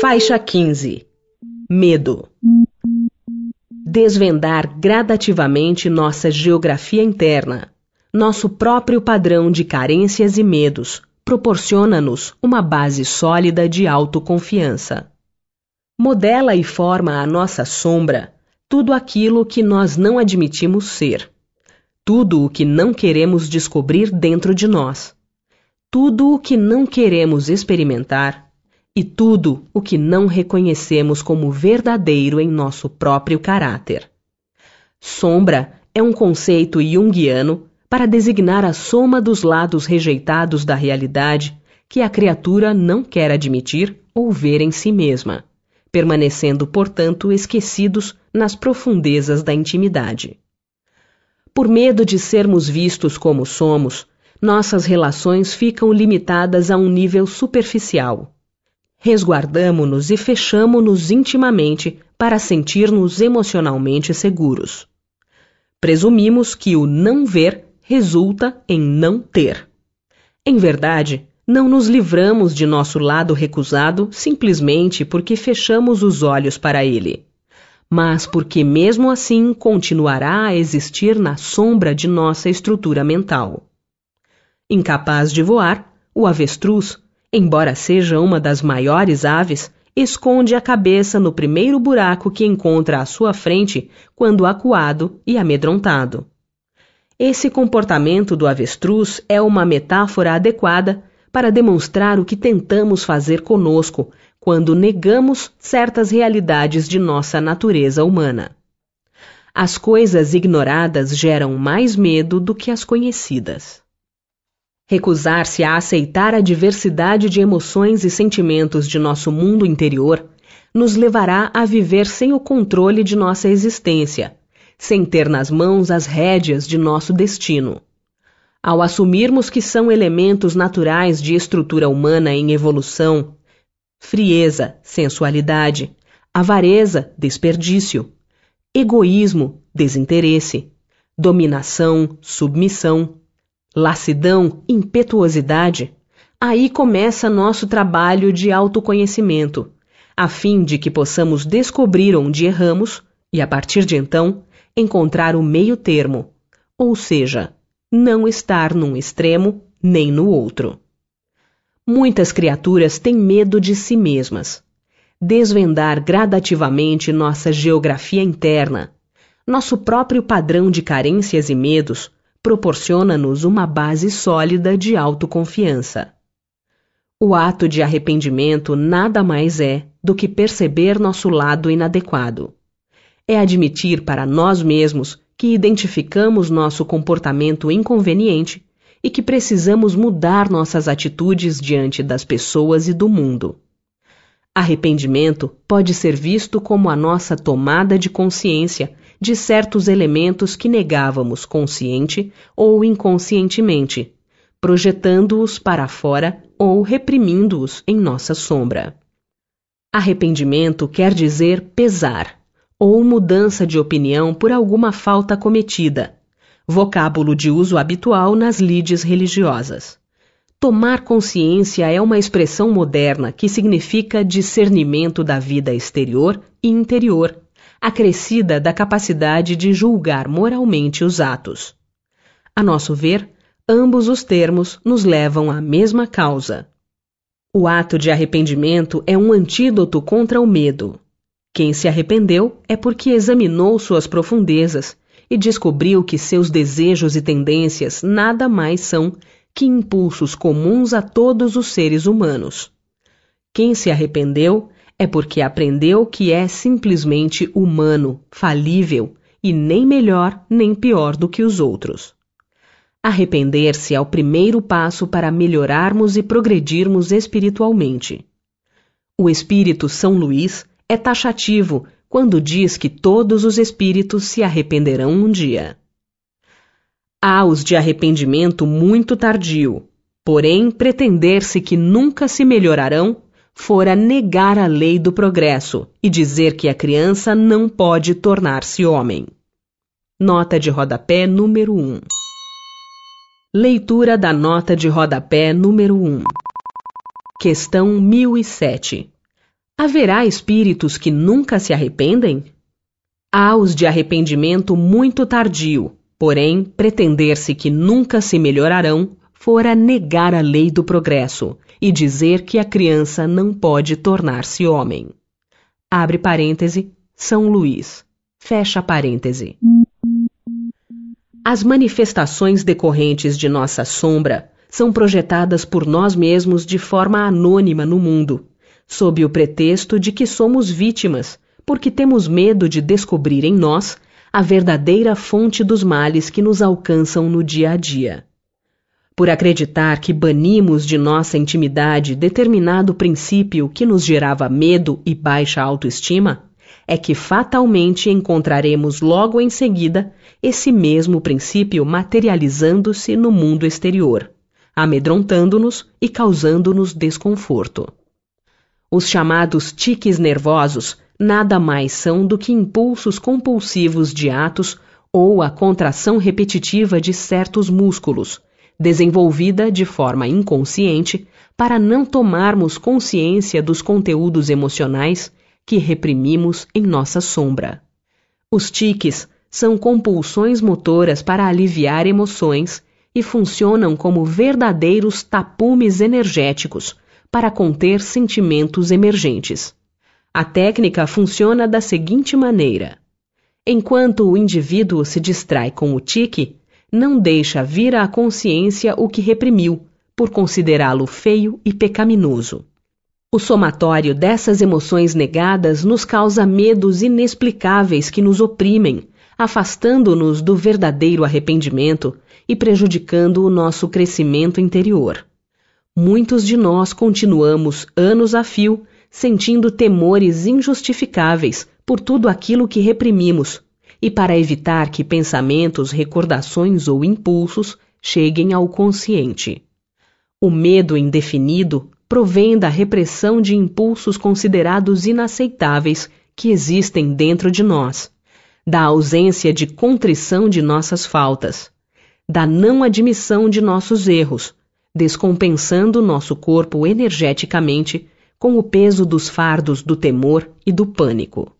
Faixa 15 Medo. Desvendar gradativamente nossa geografia interna, nosso próprio padrão de carências e medos, proporciona-nos uma base sólida de autoconfiança. Modela e forma a nossa sombra tudo aquilo que nós não admitimos ser, tudo o que não queremos descobrir dentro de nós, tudo o que não queremos experimentar e tudo o que não reconhecemos como verdadeiro em nosso próprio caráter. Sombra é um conceito junguiano para designar a soma dos lados rejeitados da realidade que a criatura não quer admitir ou ver em si mesma permanecendo, portanto, esquecidos nas profundezas da intimidade. Por medo de sermos vistos como somos, nossas relações ficam limitadas a um nível superficial. Resguardamo-nos e fechamo-nos intimamente para sentir-nos emocionalmente seguros. Presumimos que o não ver resulta em não ter. Em verdade, não nos livramos de nosso lado recusado simplesmente porque fechamos os olhos para ele, mas porque mesmo assim continuará a existir na sombra de nossa estrutura mental. Incapaz de voar, o avestruz, embora seja uma das maiores aves, esconde a cabeça no primeiro buraco que encontra à sua frente quando acuado e amedrontado. Esse comportamento do avestruz é uma metáfora adequada para demonstrar o que tentamos fazer conosco quando negamos certas realidades de nossa natureza humana. As coisas ignoradas geram mais medo do que as conhecidas. Recusar-se a aceitar a diversidade de emoções e sentimentos de nosso mundo interior nos levará a viver sem o controle de nossa existência, sem ter nas mãos as rédeas de nosso destino. Ao assumirmos que são elementos naturais de estrutura humana em evolução, frieza, sensualidade, avareza, desperdício, egoísmo, desinteresse, dominação, submissão, lassidão, impetuosidade, aí começa nosso trabalho de autoconhecimento, a fim de que possamos descobrir onde erramos e, a partir de então, encontrar o meio termo, ou seja, não estar num extremo nem no outro. Muitas criaturas têm medo de si mesmas. Desvendar gradativamente nossa geografia interna, nosso próprio padrão de carências e medos, proporciona-nos uma base sólida de autoconfiança. O ato de arrependimento nada mais é do que perceber nosso lado inadequado. É admitir para nós mesmos que identificamos nosso comportamento inconveniente e que precisamos mudar nossas atitudes diante das pessoas e do mundo. Arrependimento pode ser visto como a nossa tomada de consciência de certos elementos que negávamos consciente ou inconscientemente, projetando-os para fora ou reprimindo-os em nossa sombra. Arrependimento quer dizer pesar, ou mudança de opinião por alguma falta cometida, vocábulo de uso habitual nas lides religiosas. Tomar consciência é uma expressão moderna que significa discernimento da vida exterior e interior, acrescida da capacidade de julgar moralmente os atos. A nosso ver, ambos os termos nos levam à mesma causa. O ato de arrependimento é um antídoto contra o medo, quem se arrependeu é porque examinou suas profundezas e descobriu que seus desejos e tendências nada mais são que impulsos comuns a todos os seres humanos. Quem se arrependeu é porque aprendeu que é simplesmente humano, falível e nem melhor nem pior do que os outros. Arrepender-se é o primeiro passo para melhorarmos e progredirmos espiritualmente. O espírito São Luís é taxativo quando diz que todos os espíritos se arrependerão um dia. Há os de arrependimento muito tardio, porém pretender-se que nunca se melhorarão fora negar a lei do progresso e dizer que a criança não pode tornar-se homem. Nota de rodapé número 1 Leitura da nota de rodapé número 1 Questão 1007 Haverá espíritos que nunca se arrependem? Há os de arrependimento muito tardio, porém, pretender-se que nunca se melhorarão fora negar a lei do progresso e dizer que a criança não pode tornar-se homem. Abre parêntese, São Luís. Fecha parêntese. As manifestações decorrentes de nossa sombra são projetadas por nós mesmos de forma anônima no mundo sob o pretexto de que somos vítimas, porque temos medo de descobrir em nós a verdadeira fonte dos males que nos alcançam no dia a dia. Por acreditar que banimos de nossa intimidade determinado princípio que nos gerava medo e baixa autoestima, é que fatalmente encontraremos logo em seguida esse mesmo princípio materializando-se no mundo exterior, amedrontando-nos e causando-nos desconforto. Os chamados tiques nervosos nada mais são do que impulsos compulsivos de atos ou a contração repetitiva de certos músculos, desenvolvida de forma inconsciente para não tomarmos consciência dos conteúdos emocionais que reprimimos em nossa sombra. Os tiques são compulsões motoras para aliviar emoções e funcionam como verdadeiros tapumes energéticos para conter sentimentos emergentes. A técnica funciona da seguinte maneira: enquanto o indivíduo se distrai com o tique, não deixa vir à consciência o que reprimiu, por considerá-lo feio e pecaminoso. O somatório dessas emoções negadas nos causa medos inexplicáveis que nos oprimem, afastando-nos do verdadeiro arrependimento e prejudicando o nosso crescimento interior. Muitos de nós continuamos, anos a fio, sentindo temores injustificáveis por tudo aquilo que reprimimos, e para evitar que pensamentos, recordações ou impulsos cheguem ao consciente. O medo indefinido provém da repressão de impulsos considerados inaceitáveis que existem dentro de nós, da ausência de contrição de nossas faltas, da não admissão de nossos erros descompensando nosso corpo energeticamente com o peso dos fardos do temor e do pânico.